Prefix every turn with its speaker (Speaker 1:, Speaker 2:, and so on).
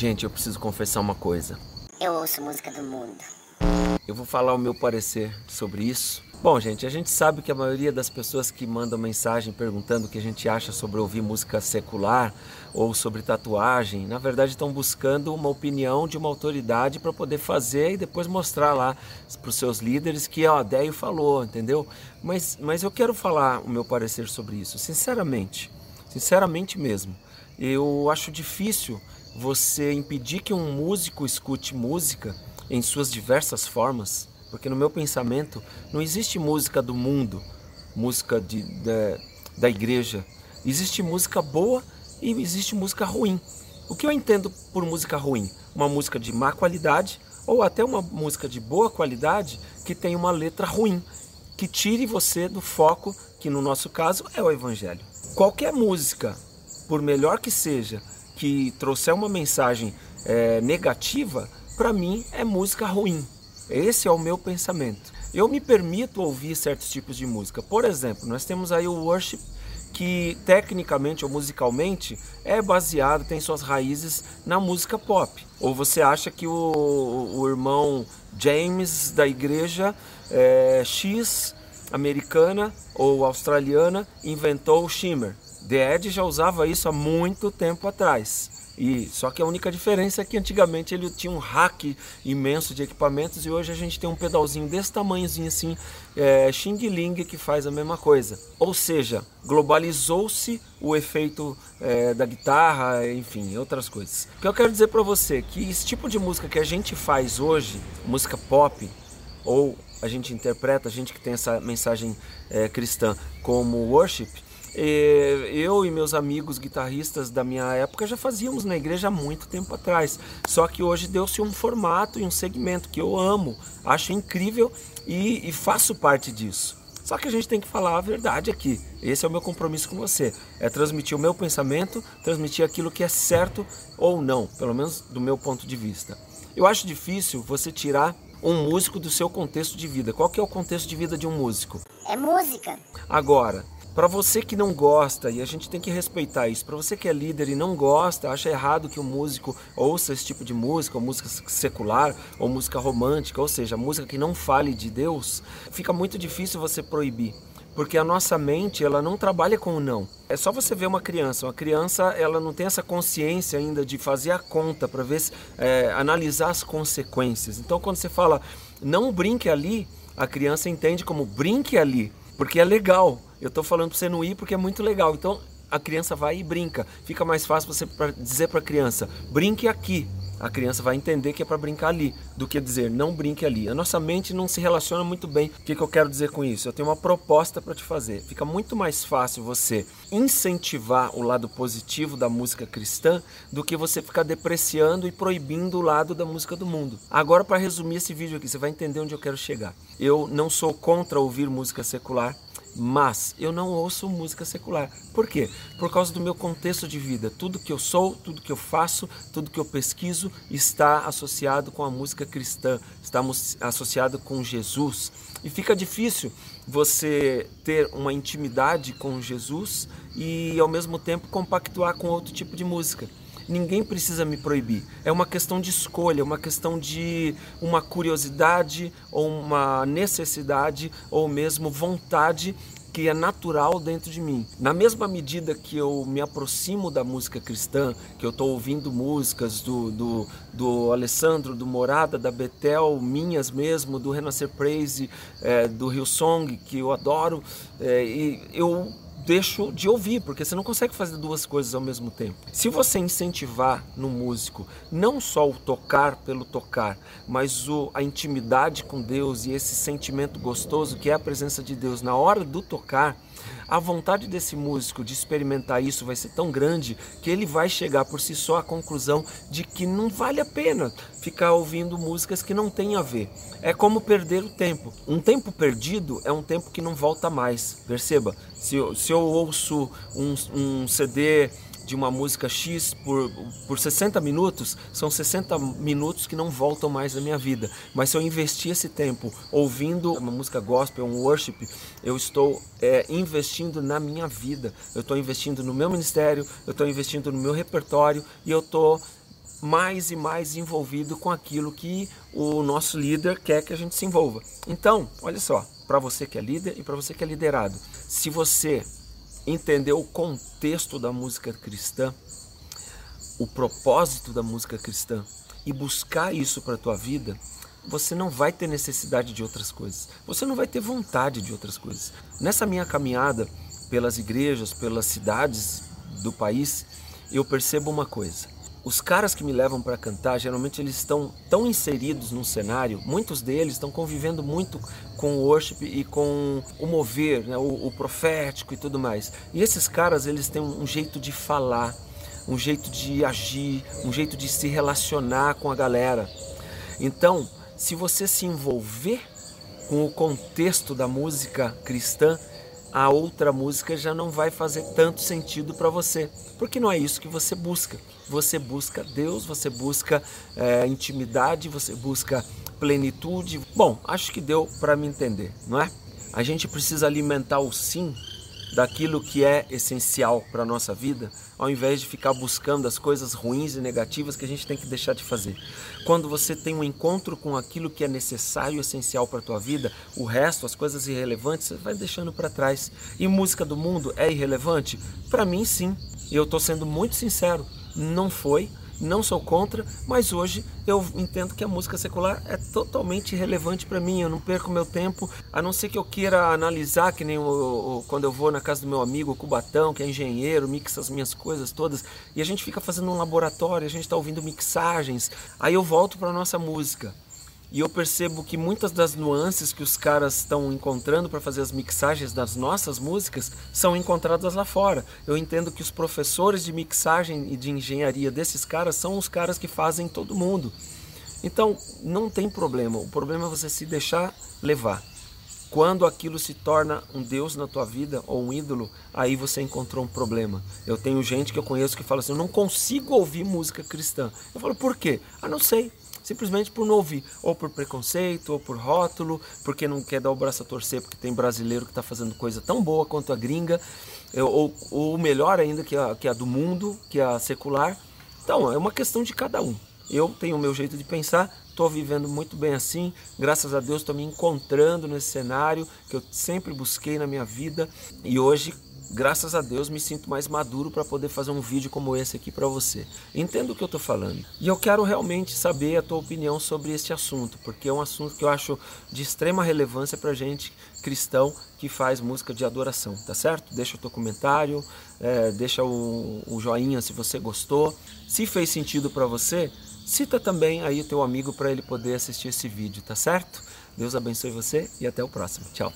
Speaker 1: Gente, eu preciso confessar uma coisa.
Speaker 2: Eu ouço música do mundo.
Speaker 1: Eu vou falar o meu parecer sobre isso. Bom, gente, a gente sabe que a maioria das pessoas que mandam mensagem perguntando o que a gente acha sobre ouvir música secular ou sobre tatuagem, na verdade estão buscando uma opinião de uma autoridade para poder fazer e depois mostrar lá para os seus líderes que, ó, Déio falou, entendeu? Mas, mas eu quero falar o meu parecer sobre isso, sinceramente, sinceramente mesmo. Eu acho difícil você impedir que um músico escute música em suas diversas formas, porque no meu pensamento não existe música do mundo, música de, de, da igreja. Existe música boa e existe música ruim. O que eu entendo por música ruim? Uma música de má qualidade ou até uma música de boa qualidade que tem uma letra ruim, que tire você do foco, que no nosso caso é o evangelho. Qualquer música, por melhor que seja, que trouxer uma mensagem é, negativa, para mim é música ruim. Esse é o meu pensamento. Eu me permito ouvir certos tipos de música. Por exemplo, nós temos aí o worship que tecnicamente ou musicalmente é baseado, tem suas raízes na música pop. Ou você acha que o, o irmão James da igreja é, X americana ou australiana inventou o shimmer? The Edge já usava isso há muito tempo atrás. E só que a única diferença é que antigamente ele tinha um rack imenso de equipamentos e hoje a gente tem um pedalzinho desse tamanhozinho assim, é, Xing Ling, que faz a mesma coisa. Ou seja, globalizou-se o efeito é, da guitarra, enfim, outras coisas. O que eu quero dizer para você é que esse tipo de música que a gente faz hoje, música pop, ou a gente interpreta, a gente que tem essa mensagem é, cristã como worship, eu e meus amigos guitarristas da minha época já fazíamos na igreja há muito tempo atrás. Só que hoje deu-se um formato e um segmento que eu amo, acho incrível e, e faço parte disso. Só que a gente tem que falar a verdade aqui. Esse é o meu compromisso com você. É transmitir o meu pensamento, transmitir aquilo que é certo ou não, pelo menos do meu ponto de vista. Eu acho difícil você tirar um músico do seu contexto de vida. Qual que é o contexto de vida de um músico?
Speaker 2: É música.
Speaker 1: Agora, para você que não gosta, e a gente tem que respeitar isso, para você que é líder e não gosta, acha errado que o um músico ouça esse tipo de música, ou música secular, ou música romântica, ou seja, música que não fale de Deus, fica muito difícil você proibir. Porque a nossa mente, ela não trabalha com o não. É só você ver uma criança. Uma criança, ela não tem essa consciência ainda de fazer a conta para ver, é, analisar as consequências. Então, quando você fala não brinque ali, a criança entende como brinque ali, porque é legal. Eu estou falando para você não ir porque é muito legal. Então a criança vai e brinca. Fica mais fácil você dizer para a criança: brinque aqui. A criança vai entender que é para brincar ali, do que dizer não brinque ali. A nossa mente não se relaciona muito bem. O que, que eu quero dizer com isso? Eu tenho uma proposta para te fazer. Fica muito mais fácil você incentivar o lado positivo da música cristã do que você ficar depreciando e proibindo o lado da música do mundo. Agora, para resumir esse vídeo aqui, você vai entender onde eu quero chegar. Eu não sou contra ouvir música secular mas eu não ouço música secular. Por quê? Por causa do meu contexto de vida. Tudo que eu sou, tudo que eu faço, tudo que eu pesquiso está associado com a música cristã, está associado com Jesus. E fica difícil você ter uma intimidade com Jesus e ao mesmo tempo compactuar com outro tipo de música ninguém precisa me proibir. É uma questão de escolha, uma questão de uma curiosidade ou uma necessidade ou mesmo vontade que é natural dentro de mim. Na mesma medida que eu me aproximo da música cristã, que eu estou ouvindo músicas do, do, do Alessandro, do Morada, da Betel, minhas mesmo, do Renascer Praise, é, do Rio Song, que eu adoro, é, e eu deixo de ouvir, porque você não consegue fazer duas coisas ao mesmo tempo. Se você incentivar no músico não só o tocar pelo tocar, mas o, a intimidade com Deus e esse sentimento gostoso que é a presença de Deus na hora do tocar, a vontade desse músico de experimentar isso vai ser tão grande que ele vai chegar por si só à conclusão de que não vale a pena ficar ouvindo músicas que não têm a ver. É como perder o tempo. Um tempo perdido é um tempo que não volta mais. Perceba, se eu, se eu ouço um, um CD de uma música X por, por 60 minutos, são 60 minutos que não voltam mais na minha vida. Mas se eu investir esse tempo ouvindo uma música gospel, um worship, eu estou é, investindo na minha vida. Eu estou investindo no meu ministério, eu estou investindo no meu repertório e eu estou mais e mais envolvido com aquilo que o nosso líder quer que a gente se envolva. Então, olha só, para você que é líder e para você que é liderado, se você entender o contexto da música cristã, o propósito da música cristã e buscar isso para a tua vida, você não vai ter necessidade de outras coisas. Você não vai ter vontade de outras coisas. Nessa minha caminhada pelas igrejas, pelas cidades do país, eu percebo uma coisa. Os caras que me levam para cantar, geralmente eles estão tão inseridos num cenário, muitos deles estão convivendo muito com o worship e com o mover, né, o, o profético e tudo mais. E esses caras, eles têm um jeito de falar, um jeito de agir, um jeito de se relacionar com a galera. Então, se você se envolver com o contexto da música cristã, a outra música já não vai fazer tanto sentido para você, porque não é isso que você busca. Você busca Deus, você busca é, intimidade, você busca plenitude. Bom, acho que deu para me entender, não é? A gente precisa alimentar o sim daquilo que é essencial para a nossa vida, ao invés de ficar buscando as coisas ruins e negativas que a gente tem que deixar de fazer. Quando você tem um encontro com aquilo que é necessário e essencial para a tua vida, o resto, as coisas irrelevantes, você vai deixando para trás. E música do mundo é irrelevante? Para mim, sim. E eu estou sendo muito sincero, não foi não sou contra, mas hoje eu entendo que a música secular é totalmente irrelevante para mim. Eu não perco meu tempo, a não ser que eu queira analisar, que nem o, o, quando eu vou na casa do meu amigo, Cubatão, que é engenheiro, mixa as minhas coisas todas, e a gente fica fazendo um laboratório, a gente está ouvindo mixagens. Aí eu volto para nossa música. E eu percebo que muitas das nuances que os caras estão encontrando para fazer as mixagens das nossas músicas são encontradas lá fora. Eu entendo que os professores de mixagem e de engenharia desses caras são os caras que fazem todo mundo. Então, não tem problema. O problema é você se deixar levar. Quando aquilo se torna um Deus na tua vida ou um ídolo, aí você encontrou um problema. Eu tenho gente que eu conheço que fala assim: eu não consigo ouvir música cristã. Eu falo, por quê? Ah, não sei simplesmente por não ouvir, ou por preconceito, ou por rótulo, porque não quer dar o braço a torcer, porque tem brasileiro que está fazendo coisa tão boa quanto a gringa, ou, ou melhor ainda que a, que a do mundo, que é a secular. Então, é uma questão de cada um. Eu tenho o meu jeito de pensar, estou vivendo muito bem assim, graças a Deus estou me encontrando nesse cenário que eu sempre busquei na minha vida e hoje graças a Deus, me sinto mais maduro para poder fazer um vídeo como esse aqui para você. Entendo o que eu estou falando. E eu quero realmente saber a tua opinião sobre este assunto, porque é um assunto que eu acho de extrema relevância para gente cristão que faz música de adoração, tá certo? Deixa o teu comentário, é, deixa o, o joinha se você gostou. Se fez sentido para você, cita também aí o teu amigo para ele poder assistir esse vídeo, tá certo? Deus abençoe você e até o próximo. Tchau.